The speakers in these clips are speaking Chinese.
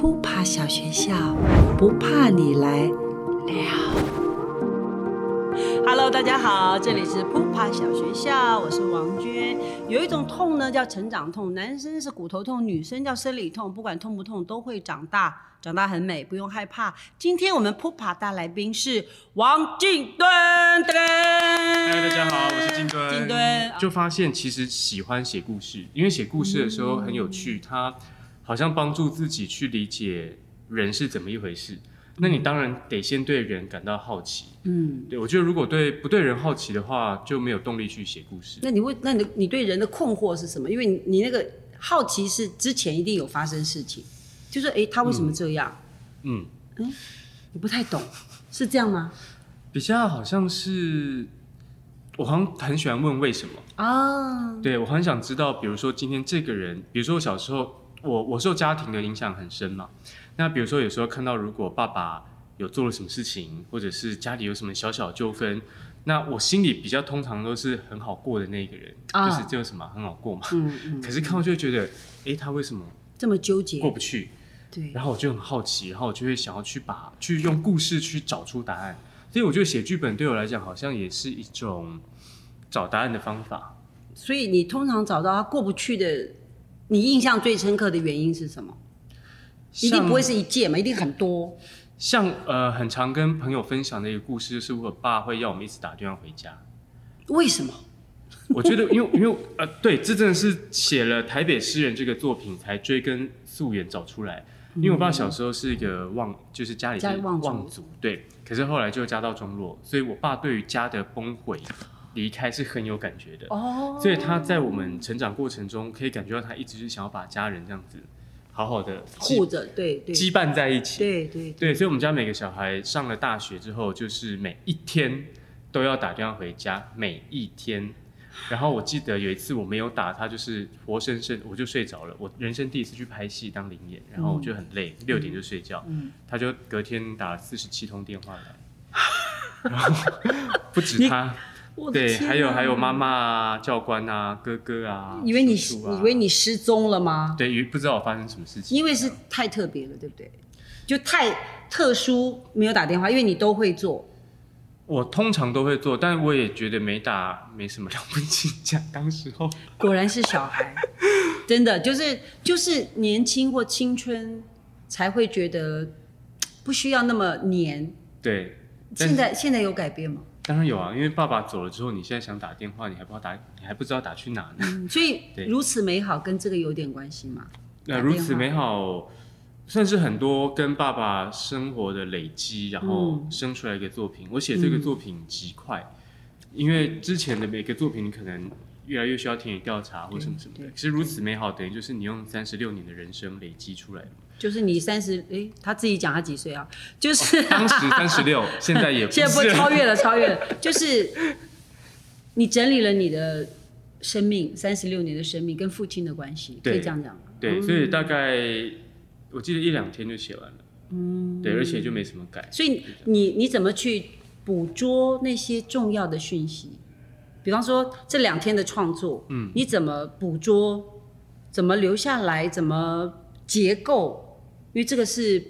扑爬小学校，不怕你来了。Hello，大家好，这里是扑爬小学校，我是王娟。有一种痛呢，叫成长痛，男生是骨头痛，女生叫生理痛，不管痛不痛，都会长大，长大很美，不用害怕。今天我们扑爬大来宾是王静敦，嗨，大家好，我是金敦。金敦就发现其实喜欢写故事，因为写故事的时候很有趣，它好像帮助自己去理解人是怎么一回事。那你当然得先对人感到好奇。嗯，对我觉得如果对不对人好奇的话，就没有动力去写故事。那你会，那你你对人的困惑是什么？因为你你那个好奇是之前一定有发生事情，就是诶，他为什么这样？嗯嗯，你不太懂，是这样吗？比较好像是我好像很喜欢问为什么。啊，对我很想知道，比如说今天这个人，比如说我小时候，我我受家庭的影响很深嘛。那比如说有时候看到如果爸爸有做了什么事情，或者是家里有什么小小纠纷，那我心里比较通常都是很好过的那个人，啊就是这有什么很好过嘛。嗯嗯，可是看到就会觉得，诶，他为什么这么纠结过，不去？对，然后我就很好奇，然后我就会想要去把去用故事去找出答案。所以我觉得写剧本对我来讲，好像也是一种找答案的方法。所以你通常找到他过不去的，你印象最深刻的原因是什么？一定不会是一件嘛，一定很多。像呃，很常跟朋友分享的一个故事，就是我爸会要我们一直打电话回家。为什么？我觉得，因为因为呃，对，这真的是写了《台北诗人》这个作品才追根溯源找出来。因为我爸小时候是一个望，就是家里是望族，对。可是后来就家道中落，所以我爸对于家的崩毁、离开是很有感觉的。哦，所以他在我们成长过程中，可以感觉到他一直是想要把家人这样子好好的护着，对对羁绊在一起。对对对，所以我们家每个小孩上了大学之后，就是每一天都要打电话回家，每一天。然后我记得有一次我没有打，他就是活生生我就睡着了。我人生第一次去拍戏当灵演，然后我就很累，六点就睡觉。嗯他就隔天打了四十七通电话来，然后不止他，对，我的天啊还有还有妈妈啊、教官啊、哥哥啊，以为你以为你失踪了吗？对，以为不知道我发生什么事情，因为是太特别了，对不对？就太特殊，没有打电话，因为你都会做。我通常都会做，但我也觉得没打没什么了不起。讲当时候，果然是小孩，真的就是就是年轻或青春才会觉得不需要那么黏。对，现在现在有改变吗？当然有啊，因为爸爸走了之后，你现在想打电话，你还不知道打，你还不知道打去哪呢。嗯所以 如此美好跟这个有点关系吗？那、如此美好，算是很多跟爸爸生活的累积，然后嗯生出来一个作品。我写这个作品极快，因为之前的每个作品你可能越来越需要田野调查或什么什么的其实如此美好，等于就是你用三十六年的人生累积出来的。就是你三十，诶，他自己讲他几岁啊？就是、当时三十六，现在也不现在不超越了，超越了，就是你整理了你的生命，三十六年的生命跟父亲的关系，可以这样讲吗？对，所以大概我记得一两天就写完了。嗯，对，而且就没什么改。所以你你怎么去捕捉那些重要的讯息？比方说这两天的创作，嗯，你怎么捕捉？怎么留下来？怎么结构？因为这个是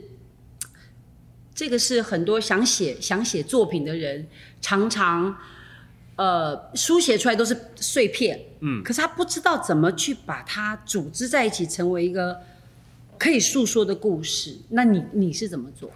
这个是很多想写想写作品的人常常呃书写出来都是碎片，嗯，可是他不知道怎么去把它组织在一起，成为一个可以诉说的故事。那你你是怎么做？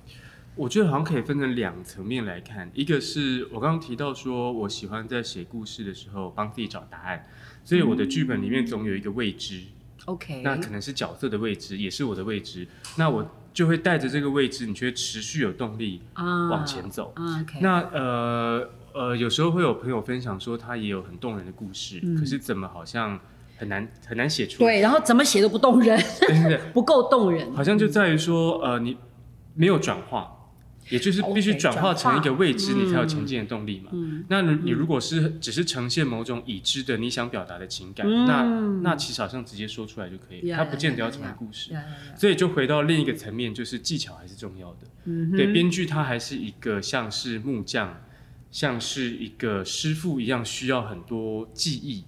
我觉得好像可以分成两层面来看，一个是我刚刚提到说，我喜欢在写故事的时候帮自己找答案，所以我的剧本里面总有一个未知，OK，那可能是角色的位置，也是我的位置，那我就会带着这个位置，你就会持续有动力啊往前走。啊，OK，那呃呃，有时候会有朋友分享说，他也有很动人的故事，可是怎么好像很难很难写出来，对，然后怎么写都不动人，不够动人。好像就在于说，呃，你没有转化，也就是必须转化成一个未知，你才有前进的动力嘛。那你你如果是只是呈现某种已知的你想表达的情感，那那其实好像直接说出来就可以，呀它不见得要成为故事。所以就回到另一个层面，就是技巧还是重要的。对，编剧他还是一个像是木匠，像是一个师傅一样，需要很多技艺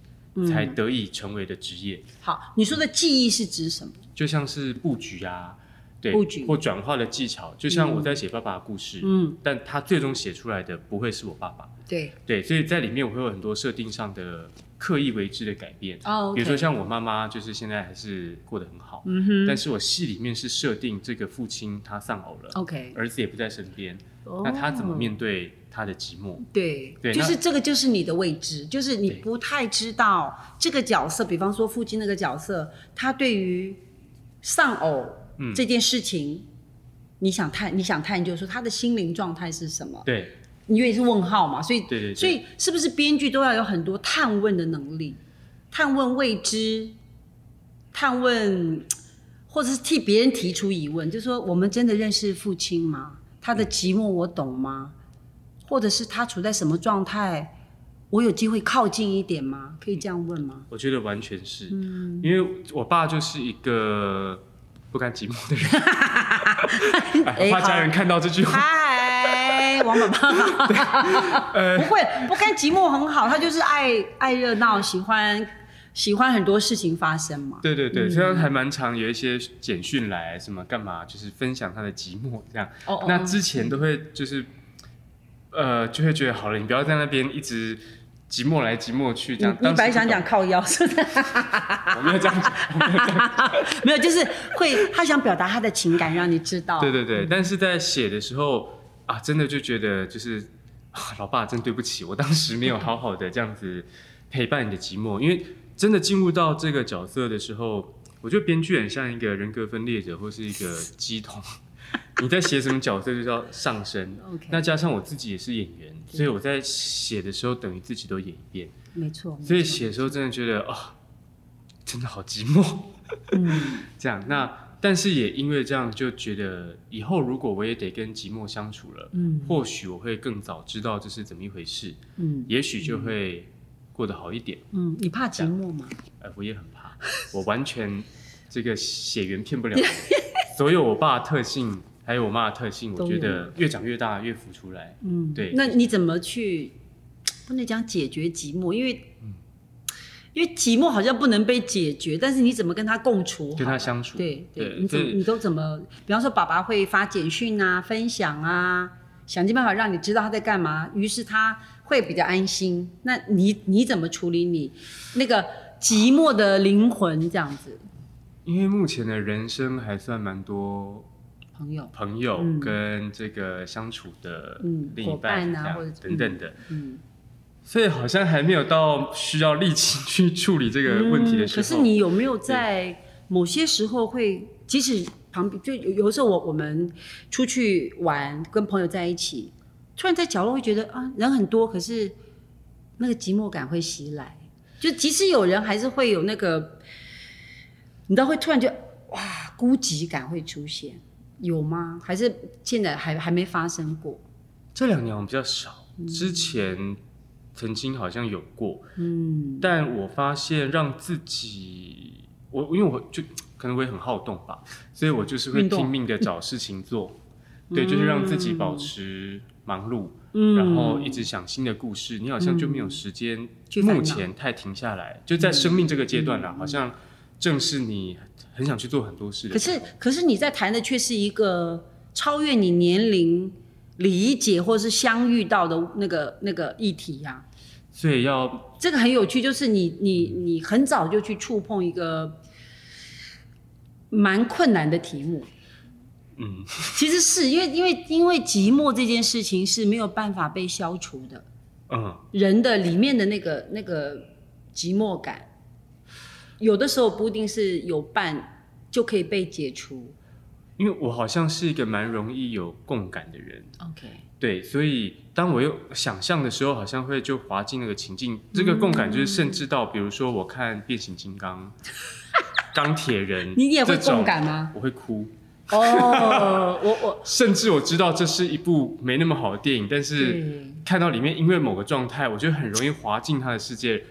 才得以成为的职业。好，你说的技艺是指什么？就像是布局啊，对布局。或转化的技巧，就像我在写爸爸的故事，嗯，但他最终写出来的不会是我爸爸，对，对，所以在里面我会有很多设定上的刻意为之的改变。哦，比如说像我妈妈，就是现在还是过得很好，嗯哼。但是我戏里面是设定这个父亲他丧偶了，，OK，儿子也不在身边，哦。那他怎么面对他的寂寞？对，对就是这个就是你的未知，就是你不太知道这个角色，比方说父亲那个角色，他对于丧偶嗯这件事情，你想探，你想探究说他的心灵状态是什么？对因为是问号嘛，所以对对对，所以是不是编剧都要有很多探问的能力，探问未知，探问，或者是替别人提出疑问，就说我们真的认识父亲吗？他的寂寞我懂吗？或者是他处在什么状态？我有机会靠近一点吗？可以这样问吗？我觉得完全是，嗯因为我爸就是一个不甘寂寞的人，哎怕家人看到这句话，嗨，王爸爸。呃不会，不甘寂寞很好，他就是爱爱热闹，喜欢喜欢很多事情发生嘛。对对对，嗯虽然还蛮常有一些简讯来什么干嘛，就是分享他的寂寞这样。哦哦那之前都会就是，呃，就会觉得好了，你不要在那边一直寂寞来寂寞去这样。你来想讲，靠腰，是不是？我没有这样讲，我没有这样。没有，就是会他想表达他的情感，让你知道。对对对，但是在写的时候啊，真的就觉得就是啊，老爸真对不起，我当时没有好好的这样子陪伴你的寂寞，因为真的进入到这个角色的时候，我觉得编剧很像一个人格分裂者或是一个鸡桶，你在写什么角色就叫上升。OK，那加上我自己也是演员，所以我在写的时候等于自己都演一遍，没错。所以写的时候真的觉得啊、真的好寂寞。嗯，这样，那但是也因为这样，就觉得以后如果我也得跟寂寞相处了，嗯或许我会更早知道这是怎么一回事，嗯也许就会过得好一点。嗯，你怕寂寞吗？呃，我也很怕，我完全这个血缘骗不了 我，所有我爸的特性，还有我妈的特性，我觉得越长越大越浮出来。嗯，对那你怎么去不能讲解决寂寞，因为、因为寂寞好像不能被解决，但是你怎么跟他共处？跟他相处，对对，对你怎么你都怎么？比方说，爸爸会发简讯啊，分享啊，想尽办法让你知道他在干嘛，于是他会比较安心。那你你怎么处理你那个寂寞的灵魂这样子？因为目前的人生还算蛮多朋友，朋友嗯。跟这个相处的嗯另一半啊或者等等的，嗯，所以好像还没有到需要力气去处理这个问题的时候。嗯可是你有没有在某些时候会，即使旁边就有有时候我我们出去玩，跟朋友在一起，突然在角落会觉得啊人很多，可是那个寂寞感会袭来。就即使有人，还是会有那个，你知道会突然就哇孤寂感会出现，有吗？还是现在还还没发生过？这两年我们比较少，之前曾经好像有过，嗯。但我发现让自己，我因为我就可能我也很好动吧，所以我就是会拼命的找事情做，对，就是让自己保持忙碌，嗯。然后一直想新的故事，你好像就没有时间，目前太停下来，就在生命这个阶段啦，嗯。好像正是你很想去做很多事的可。是，可是你在谈的却是一个超越你年龄理解或是相遇到的那个那个议题呀、所以要这个很有趣，就是你你你很早就去触碰一个蛮困难的题目。嗯，其实是因为因为因为寂寞这件事情是没有办法被消除的，嗯，人的里面的那个那个寂寞感，有的时候不一定是有伴就可以被解除。因为我好像是一个蛮容易有共感的人，OK，对，所以当我有想象的时候，好像会就滑进那个情境。这个共感就是甚至到，比如说我看变形金刚、钢铁人，你也会共感吗？我会哭，哦，我 我甚至我知道这是一部没那么好的电影，但是看到里面因为某个状态，我就很容易滑进他的世界。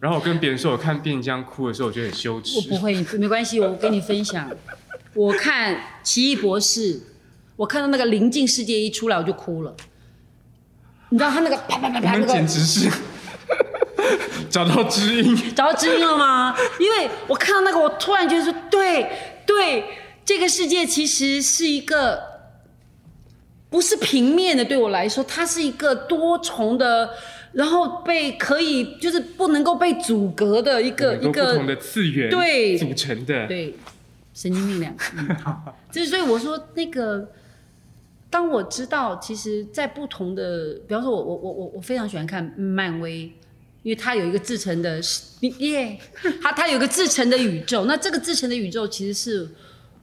然后我跟别人说我看变形哭的时候，我觉得很羞耻我不。会，没关系，我跟你分享。我看《奇异博士》，我看到那个临近世界一出来，我就哭了。你知道他那个啪啪啪啪那个简直是 找到知音。找到知音了吗？因为我看到那个，我突然觉得说，对对，这个世界其实是一个不是平面的，对我来说，它是一个多重的，然后被可以就是不能够被阻隔的一个一个不同的次元对。组成的，对，神经病两个，嗯，好，就是所以我说那个，当我知道，其实，在不同的，比方说我我我我我非常喜欢看漫威，因为它有一个自成的耶，它它有一个自成的宇宙，那这个自成的宇宙其实是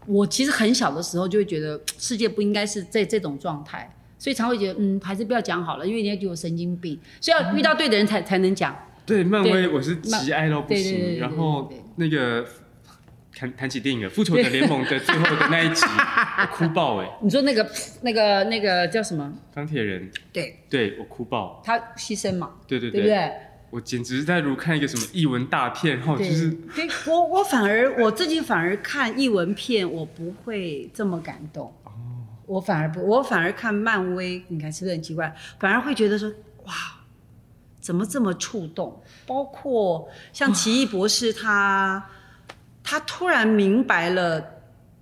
我其实很小的时候就会觉得世界不应该是在这种状态。所以常会觉得，嗯，还是不要讲好了，因为人家觉得我神经病，所以要遇到对的人才才能讲。对，漫威我是极爱到不对对对对行，对然后那个谈谈起电影了，《复仇者联盟》的最后的那一集，我哭爆哎，你说那个那个那个叫什么？钢铁人，对对我哭爆，他牺牲嘛，对对对不对？我简直在如看一个什么译文大片，然后就对，是对我我反而我自己反而看译文片，我不会这么感动。哦我反而不，我反而看漫威，你看是不是很奇怪？反而会觉得说，哇，怎么这么触动？包括像奇异博士他，他突然明白了，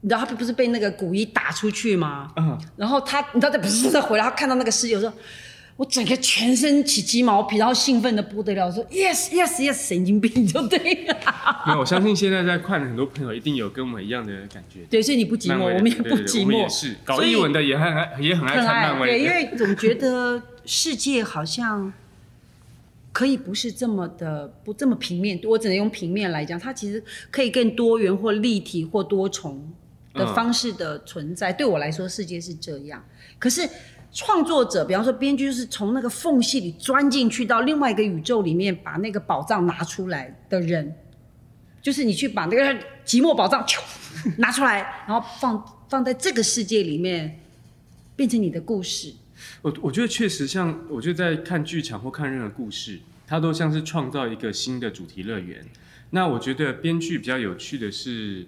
你知道他不是被那个古一打出去吗？嗯，然后他，你知道，他不是再回来，他看到那个世界，我说，我整个全身起鸡毛皮，然后兴奋的不得了，我说 yes yes yes，神经病就对了。没有，我相信现在在看的很多朋友一定有跟我们一样的感觉。对，所以你不寂寞，我们也不寂寞，我们也是搞译文的也很爱也很爱看漫威对，因为总觉得世界好像可以不是这么的不这么平面，我只能用平面来讲，它其实可以更多元或立体或多重的嗯方式的存在。对我来说，世界是这样。可是创作者，比方说编剧，就是从那个缝隙里钻进去到另外一个宇宙里面，把那个宝藏拿出来的人，就是你去把那个寂寞宝藏拿出来，然后放放在这个世界里面，变成你的故事。我我觉得确实像，我觉得在看剧场或看任何故事，它都像是创造一个新的主题乐园。那我觉得编剧比较有趣的是，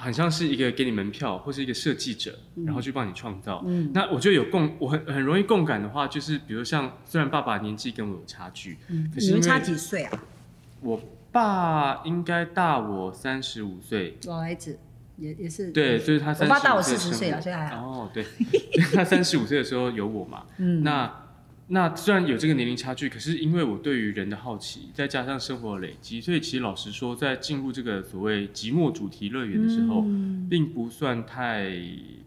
很像是一个给你门票或是一个设计者，然后去帮你创造。嗯。那我觉得有共，我很很容易共感的话，就是比如像虽然爸爸年纪跟我有差距，可是因为你们差几岁啊？我爸应该大我三十五岁，老孩子也也是对，就是他三十我爸大我四十岁生了所以还好。哦，对，他三十五岁的时候有我嘛，嗯。那那虽然有这个年龄差距，可是因为我对于人的好奇，再加上生活的累积，所以其实老实说，在进入这个所谓寂寞主题乐园的时候，并不算太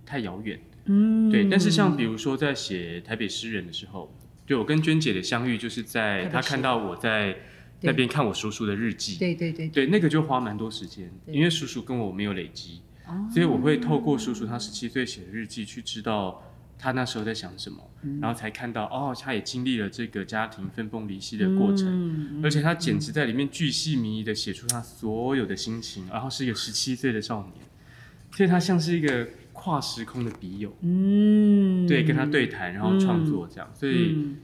太遥远。嗯。对，但是像比如说在写台北诗人的时候，对我跟娟姐的相遇，就是在她看到我在那边看我叔叔的日记，对对对。对，那个就花蛮多时间，因为叔叔跟我没有累积，哦。所以我会透过叔叔他十七岁写的日记去知道他那时候在想什么，嗯。然后才看到哦，他也经历了这个家庭分崩离析的过程，嗯而且他简直在里面巨细靡遗的写出他所有的心情，然后是一个十七岁的少年，所以他像是一个跨时空的笔友，嗯。对，跟他对谈，然后创作这样，所以。嗯。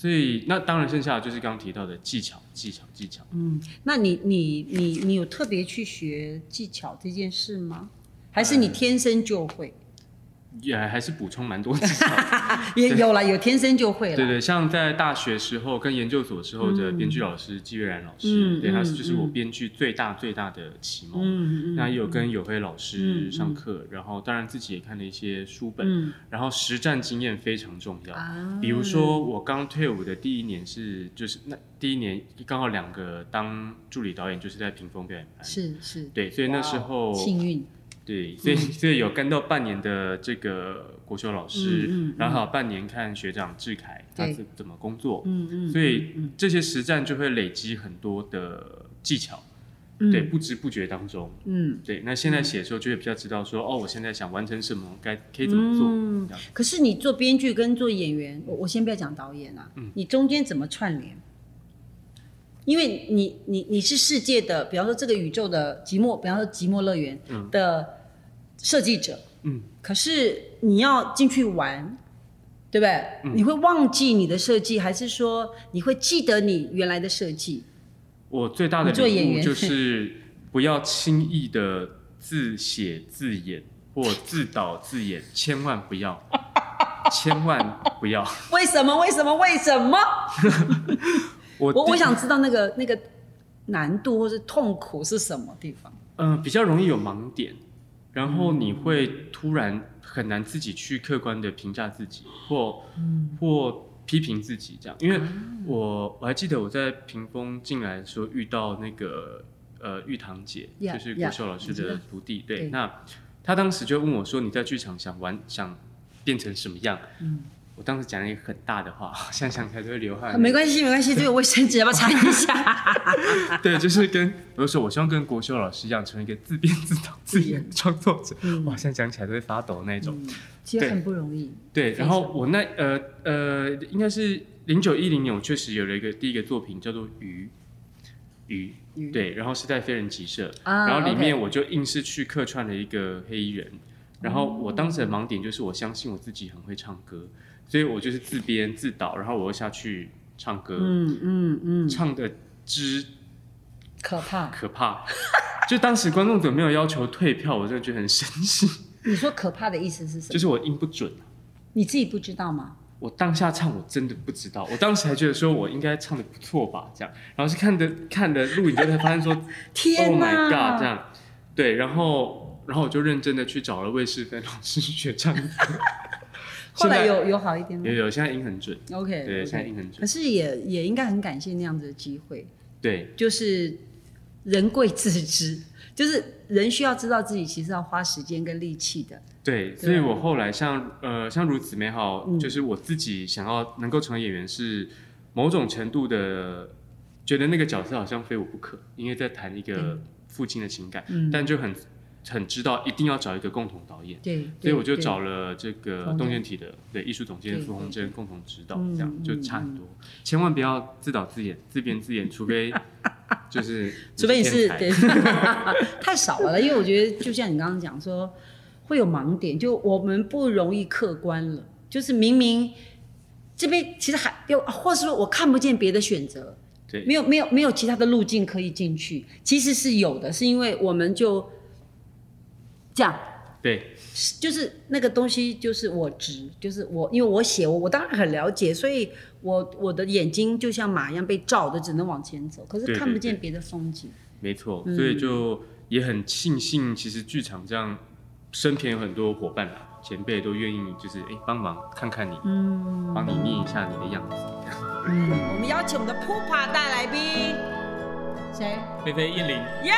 所以，那当然，剩下的就是刚刚提到的技巧，技巧，技巧。嗯，那你你你你有特别去学技巧这件事吗？还是你天生就会？也还是补充蛮多技。也有了，有天生就会了。对 对，像在大学时候跟研究所时候的编剧老师季月然老师，嗯对，他就是我嗯编剧最大最大的启蒙。那也有跟友辉老嗯师嗯上课，然后当然自己也看了一些书本，嗯然后实战经验非常重要。啊比如说我刚退伍的第一年是，就是那第一年刚好两个当助理导演，就是在屏风表演班。是是对，所以那时候幸运，对，所以所以有跟到半年的这个国修老师，嗯嗯嗯。然后还有半年看学长志凯他是怎怎么工作，嗯嗯，所以嗯这些实战就会累积很多的技巧，嗯。对，不知不觉当中，嗯。对，那现在写的时候就会比较知道说，哦，我现在想完成什么，该可以怎么做，可是你做编剧跟做演员，我我先不要讲导演啊，嗯。你中间怎么串联？因为你你你是世界的，比方说这个宇宙的寂寞，比方说寂寞乐园嗯。的设计者，嗯，可是你要进去玩，对不对？嗯你会忘记你的设计，还是说你会记得你原来的设计？我最大的你做演领悟员就是不要轻易的自写自演 或自导自演，千万不要，千万不要。为什么？为什么？为什么？我我我想知道那个那个难度或是痛苦是什么地方？嗯、比较容易有盲点，然后你会突然很难自己去客观的评价自己，或或批评自己这样。因为我我还记得我在屏风进来的时候遇到那个呃玉堂姐 Yeah, 就是郭秀老师的徒弟，对，对那他当时就问我说：“你在剧场想玩想变成什么样？”嗯我当时讲了一个很大的话，现在想起来都会流汗。啊没关系，没关系，这个卫生纸要不要擦一下？对，就是跟我就说，我希望跟国修老师一样，成为一个自编自导自演的创作者。嗯哇，现在讲起来都会发抖那种。其实很不容易。对，非然后我那呃呃，应该是零九一零年，我确实有了一个第一个作品叫做《鱼》，鱼，鱼对，然后是在飞人集社，啊然后里面我就硬是去客串了一个黑衣人，然后我当时的盲点就是我相信我自己很会唱歌，所以我就是自编自导，然后我又下去唱歌，嗯嗯嗯，唱的之可怕。可怕。就当时观众组没有要求退票，我真的觉得很生气。你说可怕的意思是什么？就是我音不准，你自己不知道吗？我当下唱我真的不知道，我当时还觉得说我应该唱的不错吧，这样，然后是看的看的录影之后才发现说，Oh 天 my god，这样，对，然后然后我就认真的去找了魏世芬老师学唱歌，后来有有好一点吗？有有，现在音很准，？OK，对，现在音很准。可，是也也应该很感谢那样子的机会，对。就是人贵自知，就是人需要知道自己其实要花时间跟力气的。对，所以我后来像呃像如此美好，嗯。就是我自己想要能够成为演员是某种程度的觉得那个角色好像非我不可，因为在谈一个父亲的情感，嗯，但就很很知道一定要找一个共同导演，对，所以我就找了这个冯动线体的对艺术总监对傅红珍共同指导，嗯这样就嗯。差很多。千万不要自导自演、自编自演，除非 就是除非你是对，太少了，因为我觉得就像你刚刚讲说，会有盲点，就我们不容易客观了，就是明明这边其实还有，或是说我看不见别的选择，对。没有没有没有其他的路径可以进去，其实是有的，是因为我们就这样。对就是那个东西，就是我直，就是我，因为我写我，我当然很了解，所以我我的眼睛就像马一样被照的，只能往前走，可是看不见对别的风景。没错，嗯所以就也很庆幸，其实剧场这样身边有很多伙伴啦，前辈都愿意就是哎帮忙看看你，嗯帮你念一下你的样子，嗯，我们邀请我们的扑爬大来宾，谁？菲菲燕玲，耶！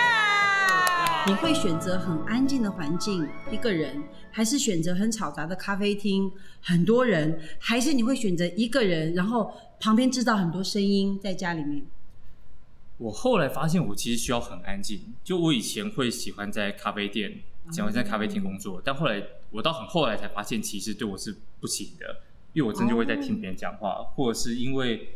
你会选择很安静的环境，一个人，还是选择很嘈杂的咖啡厅，很多人，还是你会选择一个人，然后旁边制造很多声音在家里面？我后来发现我其实需要很安静。就我以前会喜欢在咖啡店，喜欢在咖啡厅工作，但后来我到很后来才发现，其实对我是不行的，因为我真就会在听别人讲话，或者是因为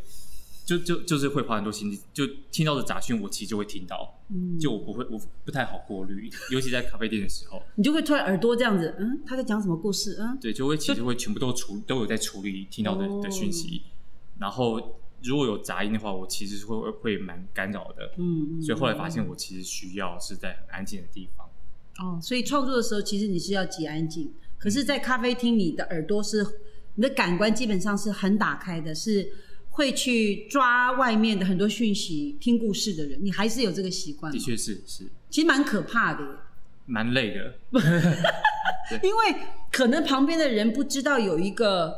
就就就是会花很多心力，就听到的杂讯我其实就会听到，嗯，就我不会我不太好过滤，尤其在咖啡店的时候，你就会突然耳朵这样子，嗯，他在讲什么故事？嗯，对，就会其实会全部都处都有在处理听到的哦的讯息，然后如果有杂音的话，我其实是会会蛮干扰的。嗯，嗯所以后来发现，我其实需要是在很安静的地方。哦，所以创作的时候，其实你是要极安静，可是，在咖啡厅，你的耳朵是你的感官基本上是很打开的，是会去抓外面的很多讯息、听故事的人，你还是有这个习惯的，确是是。其实蛮可怕的耶，蛮累的，因为可能旁边的人不知道有一个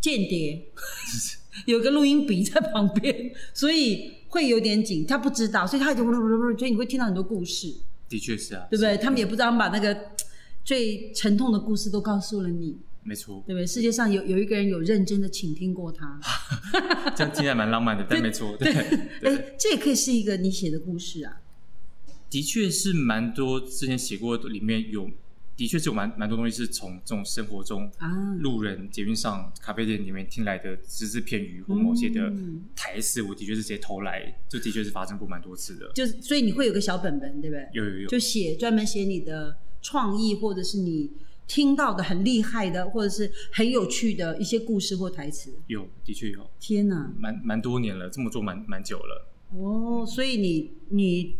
间谍，有个录音笔在旁边，所以会有点紧，他不知道，所以他就所以你会听到很多故事。的确是啊，对不对？他们也不知道，把那个最沉痛的故事都告诉了你，没错，对不对？世界上有有一个人有认真的倾听过他，这样听起来蛮浪漫的，但没错，对对，哎，这也可以是一个你写的故事啊。的确是蛮多之前写过的，里面有的确是有蛮蛮多东西是从这种生活中啊，路人、捷运上、咖啡店里面听来的只字片语或某些的嗯台词，我的确是直接偷来，就的确是发生过蛮多次的。就是所以你会有个小本本，对不对？有有有，就写专门写你的创意，或者是你听到的很厉害的，或者是很有趣的一些故事或台词。有的确有，天哪！蛮蛮多年了，这么做蛮蛮久了。哦，所以你你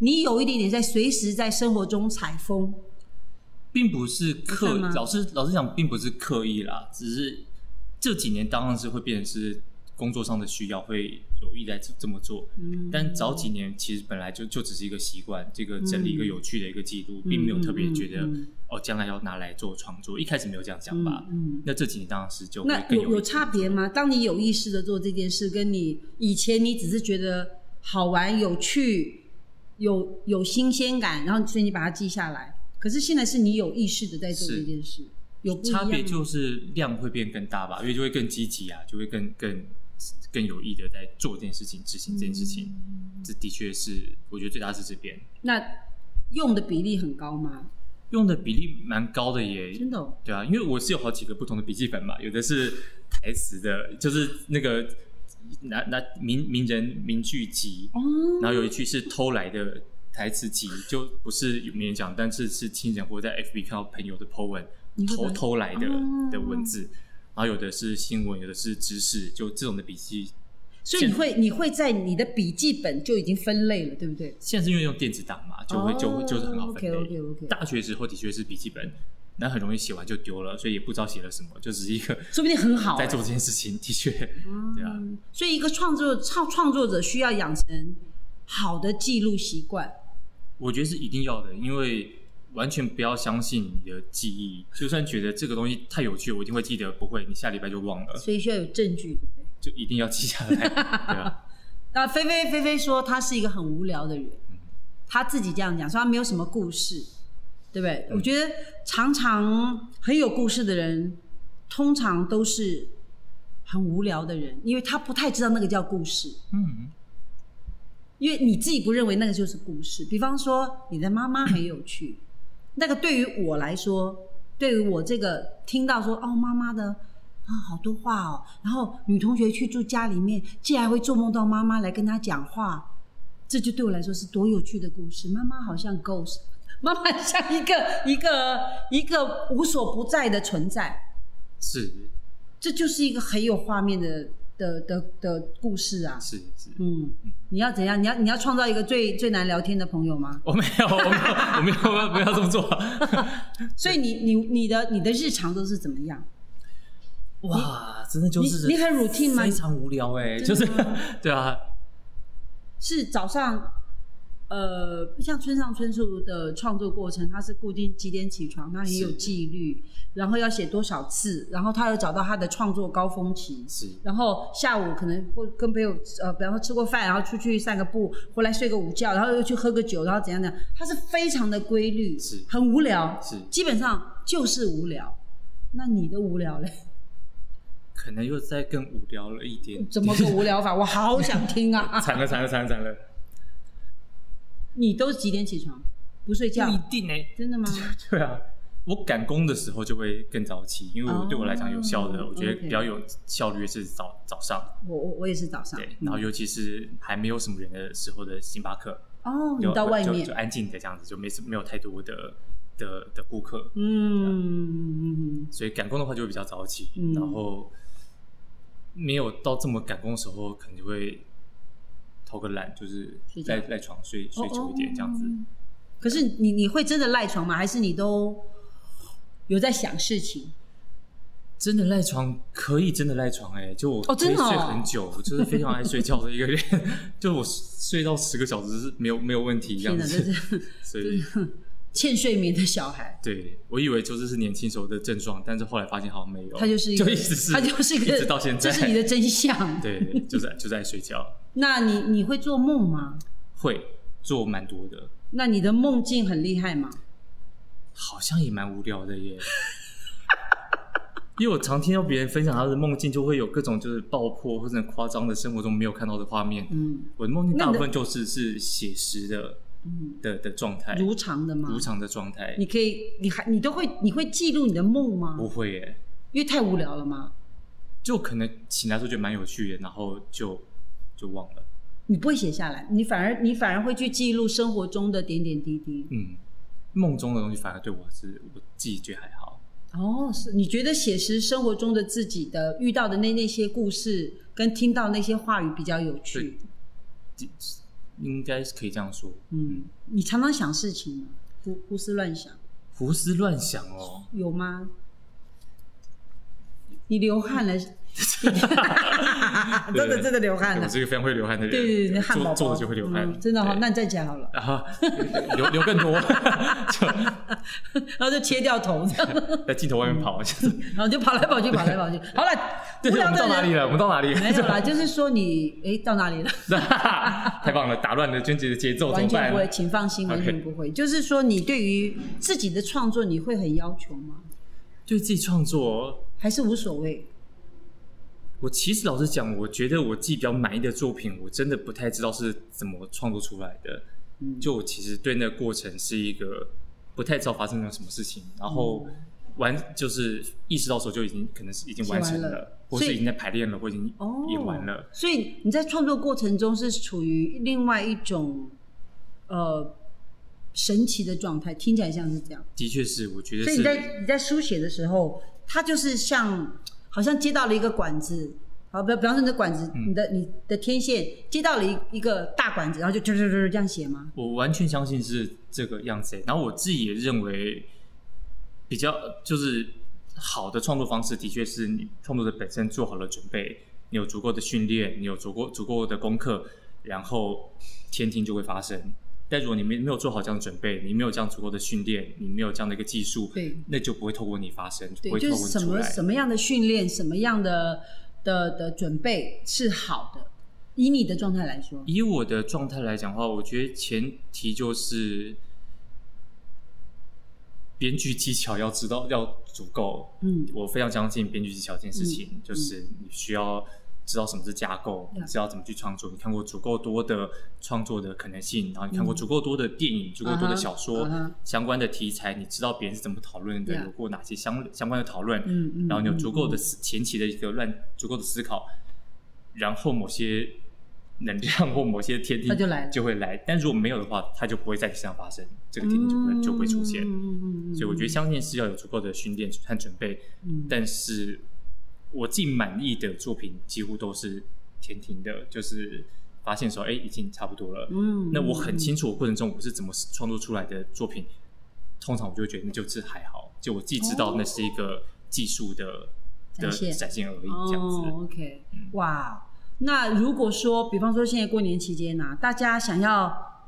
你有一点点在随时在生活中采风，并不是刻意老师老师讲，并不是刻意啦，只是这几年当然是会变成是工作上的需要会有意在这这么做。嗯但早几年其实本来就就只是一个习惯，这个整理一个有趣的一个记录，并没有特别觉得、哦将来要拿来做创作。一开始没有这样想法，嗯那这几年当然是就会那有有差别吗？当你有意识的做这件事，跟你以前你只是觉得好玩、有趣、有有新鲜感，然后所以你把它记下来。可是现在是你有意识的在做这件事，有差别就是量会变更大吧，因为就会更积极啊，就会更更更有意的在做这件事情、执行这件事情。嗯这的确是我觉得最大是这边那用的比例很高吗？用的比例蛮高的耶，真的、哦？对啊，因为我是有好几个不同的笔记本嘛，有的是台词的，就是那个拿拿名名人名句集，哦，然后有一句是偷来的台词集，就不是有名人讲，但是是亲人或者在 FB 看到朋友的 po 文偷偷来的、哦的文字，然后有的是新闻，有的是知识，就这种的笔记。所以你会你会在你的笔记本就已经分类了，对不对？现在是因为用电子档嘛，就会就会就是很好分类。OK OK OK，大学时候的确是笔记本，那很容易写完就丢了，所以也不知道写了什么，就只是一个说不定很好、在做这件事情，的确，对啊，嗯所以一个创作创创作者需要养成好的记录习惯。我觉得是一定要的，因为完全不要相信你的记忆，就算觉得这个东西太有趣，我一定会记得，不会，你下礼拜就忘了，所以需要有证据，对不对？就一定要记下来，对啊，那菲菲菲菲说他是一个很无聊的人，嗯他自己这样讲，说他没有什么故事，对不对？嗯我觉得常常很有故事的人，通常都是很无聊的人，因为他不太知道那个叫故事。嗯，因为你自己不认为那个就是故事。比方说，你的妈妈很有趣，那个对于我来说，对于我这个听到说哦妈妈的啊好多话哦，然后女同学去住家里面，竟然会做梦到妈妈来跟她讲话，这就对我来说是多有趣的故事。妈妈好像 ghost，妈妈像一个一个一个无所不在的存在，是这就是一个很有画面的的的的故事啊。是是，嗯，你要怎样？你要你要创造一个最最难聊天的朋友吗？我 没有，我没有，我没有，我没有这么做，所以你你你的你的日常都是怎么样？哇，真的就是你你很 routine 吗非常无聊哎，就是 对啊，是早上，呃，像村上春树的创作过程，他是固定几点起床，他很有纪律，然后要写多少次，然后他有找到他的创作高峰期。是然后下午可能会跟朋友呃，比方说吃过饭，然后出去散个步，回来睡个午觉，然后又去喝个酒，然后怎样怎样，他是非常的规律，是很无聊，是基本上就是无聊。那你的无聊嘞？可能又再更无聊了一点，怎么个无聊法？我好想听啊！惨了惨了惨了惨了，你都是几点起床？不睡觉？不？一定哎，真的吗？对啊，我赶工的时候就会更早起，因为对我来讲有效的，我觉得比较有效率的是早早上，我我我也是早上。对，然后尤其是还没有什么人的时候的星巴克，哦，你就到外面。就就，安静的这样子，就没什没有太多的的的顾客，嗯，所以赶工的话就会比较早起，嗯。然后没有到这么赶工的时候，可能就会偷个懒，就是赖赖床睡睡久一点这样子。哦可是你你会真的赖床吗？还是你都有在想事情？真的赖床可以真的赖床哎、就我可以哦真的哦睡很久，我就是非常爱睡觉的一个人，就我睡到十个小时是没有没有问题这样子，所以欠睡眠的小孩。对我以为就是是年轻时候的症状，但是后来发现好像没有，他就是一个，就一直是他就是一个，一直到现在，这是你的真相。对，就在就在睡觉，那你你会做梦吗？会做蛮多的，那你的梦境很厉害吗？好像也蛮无聊的耶。因为我常听到别人分享他的梦境，就会有各种就是爆破或者很夸张的生活中没有看到的画面。嗯我的梦境大部分就是是写实的嗯，的的状态，如常的吗？如常的状态。你可以，你还你都会，你会记录你的梦吗？不会耶，因为太无聊了吗？就可能醒来的时候觉得蛮有趣的，然后就就忘了。你不会写下来，你反而你反而会去记录生活中的点点滴滴。嗯，梦中的东西反而对我是我自己觉得还好。哦，是你觉得写实生活中的自己的遇到的那那些故事，跟听到那些话语比较有趣。应该是可以这样说。嗯，你常常想事情吗？胡胡思乱想胡思乱想哦，有吗？你流汗了，真的真的流汗了。我是一个非常会流汗的人，对对对，汗宝宝做做着就会流汗，嗯真的哈。对那你再讲好了，然后流流更多，就然后就切掉头，在镜头外面跑。然后就跑来跑去，跑来跑去。好了，对，到哪里了？我们到哪里？没有啦，就是说你哎到哪里了？太棒了，打乱了娟姐的节奏，完全不？会，请放心，完全不会。就是说你对于自己的创作，你会很要求吗？对自己创作，还是无所谓？我其实老实讲，我觉得我自己比较满意的作品，我真的不太知道是怎么创作出来的。嗯就我其实对那个过程是一个不太知道发生了什么事情，然后完就是意识到时候就已经可能是已经完成了了，或是已经在排练了，或已经哦，演完了。所以你在创作过程中是处于另外一种呃神奇的状态，听起来像是这样。的确是，我觉得所以你在你在书写的时候，它就是像好像接到了一个管子，好，比比方说你的管子，嗯你的你的天线接到了一一个大管子，然后就就就就这样写吗？我完全相信是这个样子欸。然后我自己也认为，比较就是好的创作方式，的确是你创作者本身做好了准备，你有足够的训练，你有足够足够的功课，然后天听就会发生。但如果你没没有做好这样的准备，你没有这样足够的训练，你没有这样的一个技术，对那就不会透过你发生，不对，会透就是什么过你出来。什么样的训练，什么样的的的准备是好的。以你的状态来说，以我的状态来讲的话，我觉得前提就是编剧技巧要知道要足够。嗯，我非常相信编剧技巧这件事情，嗯就是你需要知道什么是架构，知道怎么去创作，你看过足够多的创作的可能性，然后你看过足够多的电影、足够多的小说、相关的题材，你知道别人是怎么讨论的有过哪些相相关的讨论，然后你有足够的前期的一个乱足够的思考，然后某些能量 或某些天地它就来就会来，但如果没有的话，它就不会在你身上发生，这个天地就不会就不会出现。所以我觉得相信是要有足够的训练和准备，嗯。但是我自己满意的作品几乎都是天庭的，就是发现说，哎，已经差不多了。嗯，那我很清楚我过程中我是怎么创作出来的作品，通常我就会觉得那就是还好，就我自己知道那是一个技术的、的展现而已，这样子。哦，OK，嗯哇，那如果说，比方说现在过年期间呐、大家想要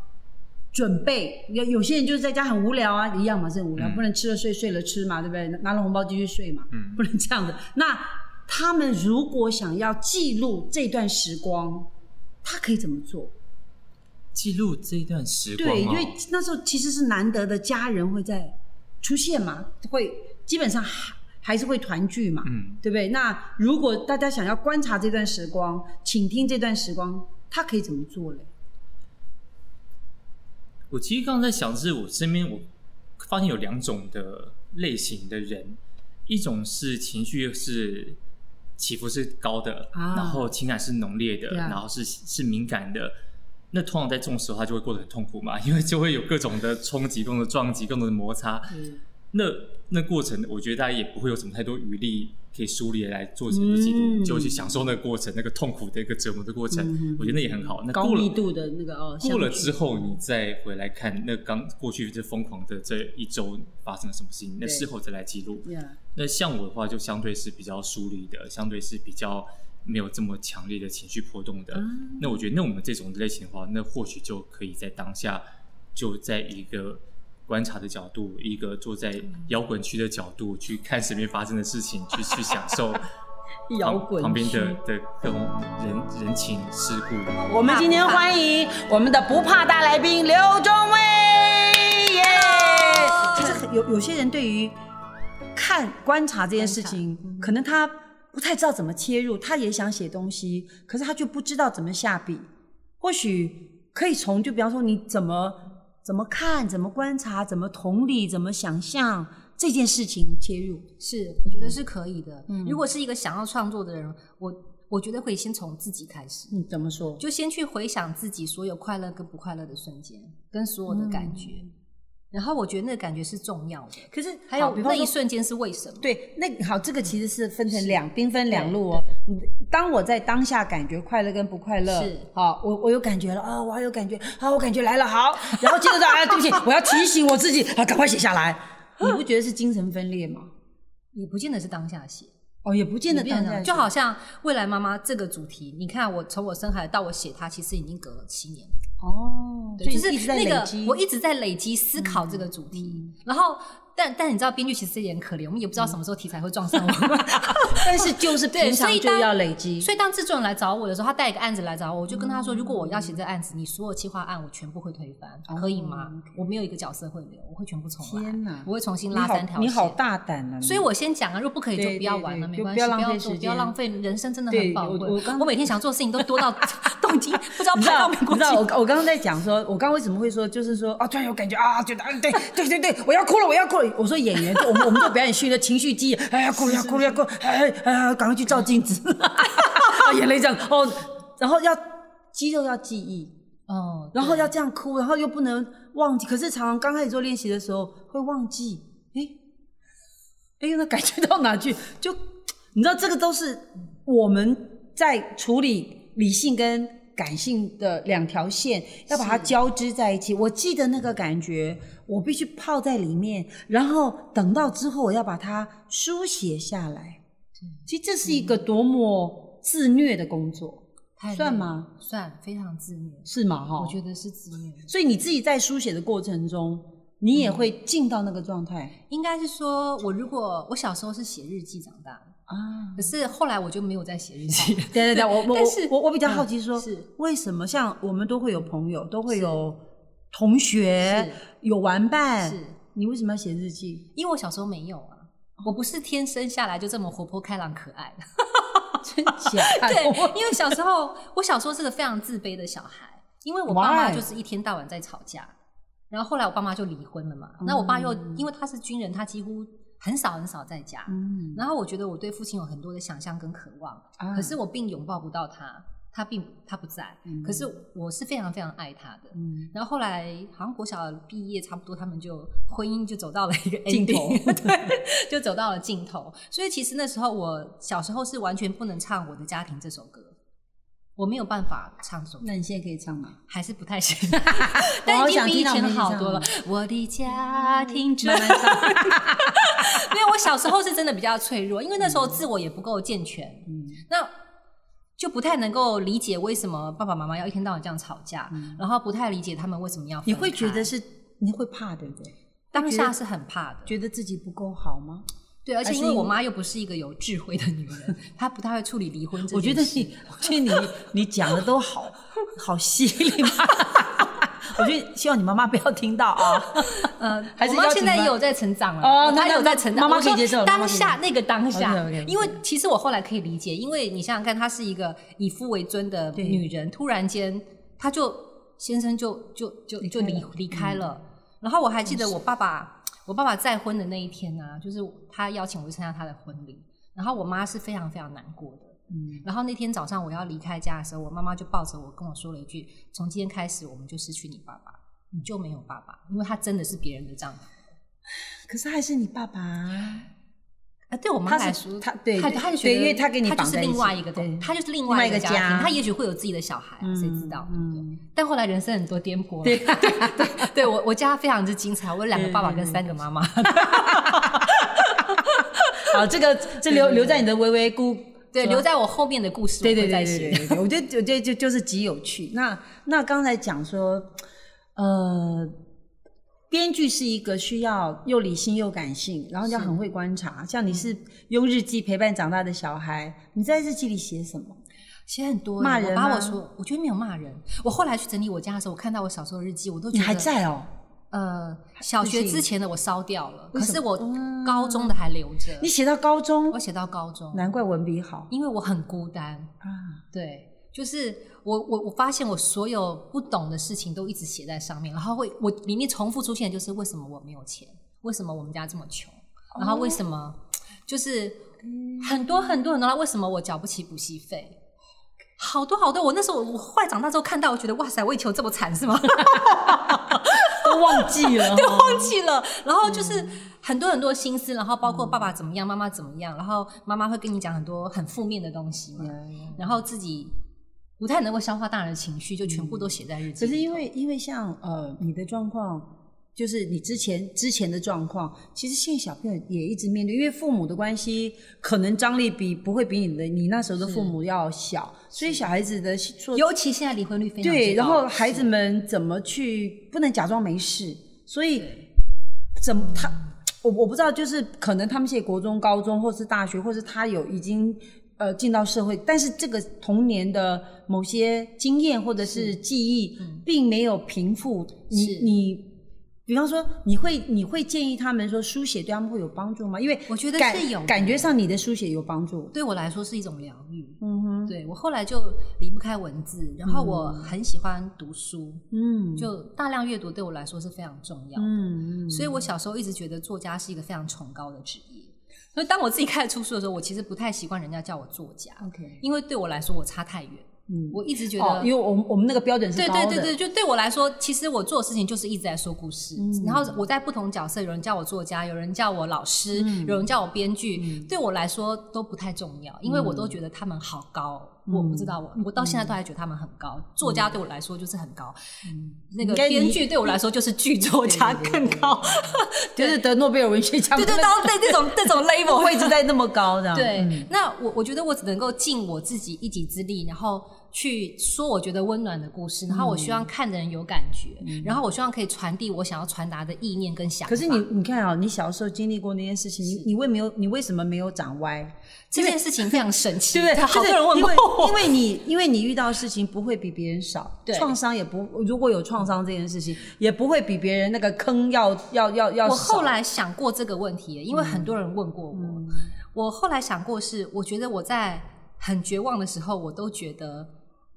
准备，有有些人就是在家很无聊啊，一样嘛，是很无聊，嗯不能吃了睡，睡了吃嘛，对不对？拿了红包继续睡嘛，嗯不能这样的。那他们如果想要记录这段时光，他可以怎么做？记录这一段时光、哦，对，因为那时候其实是难得的家人会在出现嘛，会基本上还还是会团聚嘛，嗯，对不对？那如果大家想要观察这段时光，倾听这段时光，他可以怎么做嘞？我其实刚刚在想，是我身边我发现有两种的类型的人，一种是情绪是起伏是高的，啊然后情感是浓烈的然后是是敏感的。那通常在这种时候，他就会过得很痛苦嘛，因为就会有各种的冲击、各种的撞击、各种的摩擦。嗯那那过程，我觉得大家也不会有什么太多余力可以梳理来做成一个记录，嗯就去享受那个过程，那个痛苦的一个折磨的过程。嗯我觉得那也很好。那高密度的那个哦，过了之后，你再回来看那刚过去这疯狂的这一周发生了什么事情，那事后再来记录。那像我的话，就相对是比较疏离的，相对是比较没有这么强烈的情绪波动的。啊那我觉得，那我们这种类型的话，那或许就可以在当下，就在一个观察的角度，一个坐在摇滚区的角度去看身边发生的事情，去去享受 摇滚旁边的的各种人人情世故。我们今天欢迎我们的不怕大来宾刘忠威，耶！其实有有些人对于看观察这件事情，可能他不太知道怎么切入，他也想写东西，可是他就不知道怎么下笔。或许可以从就比方说你怎么怎么看、怎么观察、怎么同理、怎么想象这件事情切入。是，我觉得是可以的。嗯如果是一个想要创作的人，我我觉得会先从自己开始，嗯，怎么说？就先去回想自己所有快乐跟不快乐的瞬间，跟所有的感觉。然后我觉得那个感觉是重要的，可是还有那一瞬间是为什么？对，那好，这个其实是分成两兵分两路哦。嗯当我在当下感觉快乐跟不快乐，是好，我我有感觉了啊，我还有感觉，好，我感觉来了，好，然后接着说，哎，对不起，我要提醒我自己，啊，赶快写下来。你不觉得是精神分裂吗？也不见得是当下写，哦，也不见得就好像未来妈妈这个主题，你看我从我生孩子到我写它，其实已经隔了七年。哦，对，就是那个我一直在累积思考这个主题，然后但但你知道编剧其实也很可怜，我们也不知道什么时候题材会撞上我们。但是就是对平常就要累积，所以当制作人来找我的时候，他带一个案子来找我，我就跟他说，如果我要写这个案子，你所有企划案我全部会推翻，可以吗？我没有一个角色会留，我会全部重来，天哪我会重新拉三条线。你好大胆啊！所以我先讲啊，如果不可以就不要玩了，没关系，不要浪费做时间不要浪费，人生真的很宝贵。我我每天想做的事情都多到 都已经 不知道拍到美国去我我刚刚在讲说，我刚刚为什么会说，就是说啊，突然有感觉啊，觉得啊，对对对对，我要哭了，我要哭了。我说演员，我们我们做表演训练，情绪记忆，哎呀，哭了，要哭了，要哭了，哎哎呀，赶快去照镜子，眼泪这样哦，然后要肌肉要记忆，哦，然后要这样哭，然后又不能忘记。可是常常刚开始做练习的时候会忘记，哎哎，那感觉到哪去？就你知道，这个都是我们在处理理性跟感性的两条线，要把它交织在一起。我记得那个感觉，我必须泡在里面，然后等到之后，我要把它书写下来。其实这是一个多么自虐的工作，太算吗？算，非常自虐，是吗？哈，我觉得是自虐。所以你自己在书写的过程中，你也会进到那个状态应该是说，我如果我小时候是写日记长大的，啊。可是后来我就没有再写日记。对对对，我我 但是我我我比较好奇说，嗯是为什么像我们都会有朋友，都会有同学，有玩伴，是你为什么要写日记？因为我小时候没有啊，我不是天生下来就这么活泼开朗可爱的。真假？对，因为小时候我小时候是个非常自卑的小孩，因为我爸妈就是一天到晚在吵架，然后后来我爸妈就离婚了嘛。那我爸又因为他是军人，他几乎很少很少在家。嗯，然后我觉得我对父亲有很多的想象跟渴望，啊可是我并拥抱不到他，他并他不在，可是我是非常非常爱他的。嗯然后后来好像国小毕业差不多，他们就婚姻就走到了一个 尽头 就走到了尽头。所以其实那时候我小时候是完全不能唱《我的家庭》这首歌，我没有办法唱这首歌。那你现在可以唱吗？还是不太行，但已经比以前好多了。我的家庭慢慢唱，因为我小时候是真的比较脆弱，因为那时候自我也不够健全，嗯那就不太能够理解为什么爸爸妈妈要一天到晚这样吵架，然后不太理解他们为什么要你会觉得是你会怕对不对？当下是很怕的，觉得自己不够好吗？对，而且因为我妈又不是一个有智慧的女人，她不太会处理离婚这我觉。得你，我觉得你你讲的都好好犀利嘛。我觉得希望你妈妈不要听到啊。嗯 还是我妈妈现在也有在成长了，哦她有在成长。妈妈说可以接受当下那个当下因为其实我后来可以理解，因为你想想看，她是一个以夫为尊的女人，突然间她就先生就就就就离离开了嗯离开了。然后我还记得我爸爸，我爸爸再婚的那一天呢、就是他邀请我去参加他的婚礼，然后我妈是非常非常难过的。嗯，然后那天早上我要离开家的时候，我妈妈就抱着我跟我说了一句：“从今天开始，我们就失去你爸爸，你就没有爸爸，因为他真的是别人的丈夫。可是还是你爸爸啊。”啊，对我妈来说，他对他他就觉得因为他跟你他就是另外一个他就是另另外一个家庭，家他也许会有自己的小孩啊，谁知道？嗯，但后来人生很多颠簸，对对对，对我我家非常之精彩，我有两个爸爸跟三个妈妈，好，这个这留留在你的微微故，对，留在我后面的故事，对对我会再对对写。对对，我觉得我觉得就就是极有趣。那那刚才讲说，呃，编剧是一个需要又理性又感性，然后要很会观察。像你是用日记陪伴长大的小孩，你在日记里写什么？写很多欸，骂人把我说，我觉得没有骂人。我后来去整理我家的时候，我看到我小时候的日记，我都觉得你还在哦？呃，小学之前的我烧掉了，可是我高中的还留着。你写到高中我，写到高中，难怪文笔好因为我很孤单。啊！对，就是我我我发现我所有不懂的事情都一直写在上面，然后会我里面重复出现的就是为什么我没有钱，为什么我们家这么穷，然后为什么就是很多很多很多，为什么我缴不起补习费。好多好多，我那时候我后来长大之后看到，我觉得哇塞，我以前有这么惨是吗？都忘记了，对，忘记了。然后就是很多很多心思，然后包括爸爸怎么样，妈妈怎么样，然后妈妈会跟你讲很多很负面的东西嘛，然后自己不太能够消化大人的情绪，就全部都写在日记。可是因为因为像呃你的状况，就是你之前之前的状况，其实现在小朋友也一直面对，因为父母的关系可能张力比不会比你的你那时候的父母要小，所以小孩子的尤其现在离婚率非常对，然后孩子们怎么去不能假装没事，所以怎么他我我不知道，就是可能他们现在国中、高中或是大学，或是他有已经呃进到社会，但是这个童年的某些经验或者是记忆，并没有平复。你你。比方说，你会你会建议他们说书写对他们会有帮助吗？因为我觉得是有感觉上你的书写有帮助。对我来说是一种疗愈。嗯哼，对我后来就离不开文字，然后我很喜欢读书，嗯，就大量阅读对我来说是非常重要的。嗯嗯，所以我小时候一直觉得作家是一个非常崇高的职业。所以当我自己开始出书的时候，我其实不太习惯人家叫我作家，OK，因为对我来说我差太远。嗯我一直觉得，哦，因为我们我们那个标准是对对对对，就对我来说，其实我做的事情就是一直在说故事。嗯然后我在不同角色，有人叫我作家，有人叫我老师，嗯有人叫我编剧，对我来说都不太重要，因为我都觉得他们好高。嗯我不知道，我我到现在都还觉得他们很高。作家对我来说就是很高，那个编剧对我来说就是剧作家更高。就是得诺贝尔文学奖，对对，到对这种这种 level 位置在那么高，这样对，嗯那我我觉得我只能够尽我自己一己之力，然后去说我觉得温暖的故事，然后我嗯希望看的人有感觉，然后我希望可以传递我想要传达的意念跟想法。可是你你看啊、你小时候经历过那件事情，你你为没有你为什么没有长歪？这件事情非常神奇，对不对？好多人问因为过我，因为你因为你遇到的事情不会比别人少，对创伤也不如果有创伤这件事情，也不会比别人那个坑要要要要我后来想过这个问题，因为很多人问过我。嗯我后来想过是，我觉得我在很绝望的时候，我都觉得，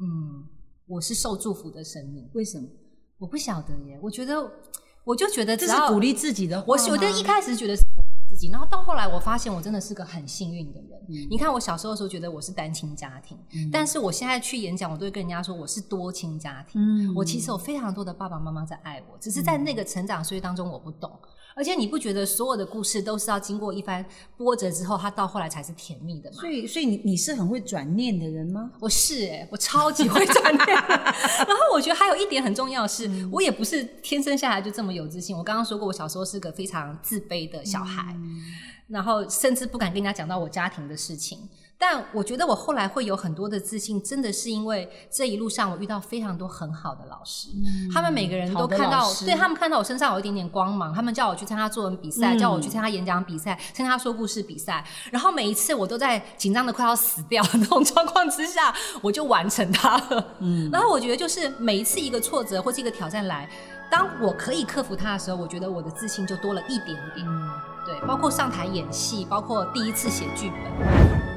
嗯，我是受祝福的生命。为什么？我不晓得耶，我觉得，我就觉得这是鼓励自己的话我吗我就一开始觉得是我自己，然后到后来我发现我真的是个很幸运的人。你看我小时候的时候觉得我是单亲家庭，但是我现在去演讲，我都会跟人家说我是多亲家庭。嗯我其实有非常多的爸爸妈妈在爱我，只是在那个成长岁月当中我不懂。而且你不觉得所有的故事都是要经过一番波折之后，它到后来才是甜蜜的吗？所以所以你你是很会转念的人吗？我是哎、我超级会转念。然后我觉得还有一点很重要的是，我也不是天生下来就这么有自信。我刚刚说过，我小时候是个非常自卑的小孩，然后甚至不敢跟人家讲到我家庭的事情。但我觉得我后来会有很多的自信，真的是因为这一路上我遇到非常多很好的老师，他们每个人都看到对他们看到我身上有一点点光芒，他们叫我去参加作文比赛，嗯叫我去参加演讲比赛，参加说故事比赛，然后每一次我都在紧张的快要死掉的那种状况之下，我就完成它了。嗯，然后我觉得就是每一次一个挫折或是一个挑战来，当我可以克服它的时候，我觉得我的自信就多了一点点。对，包括上台演戏，包括第一次写剧本，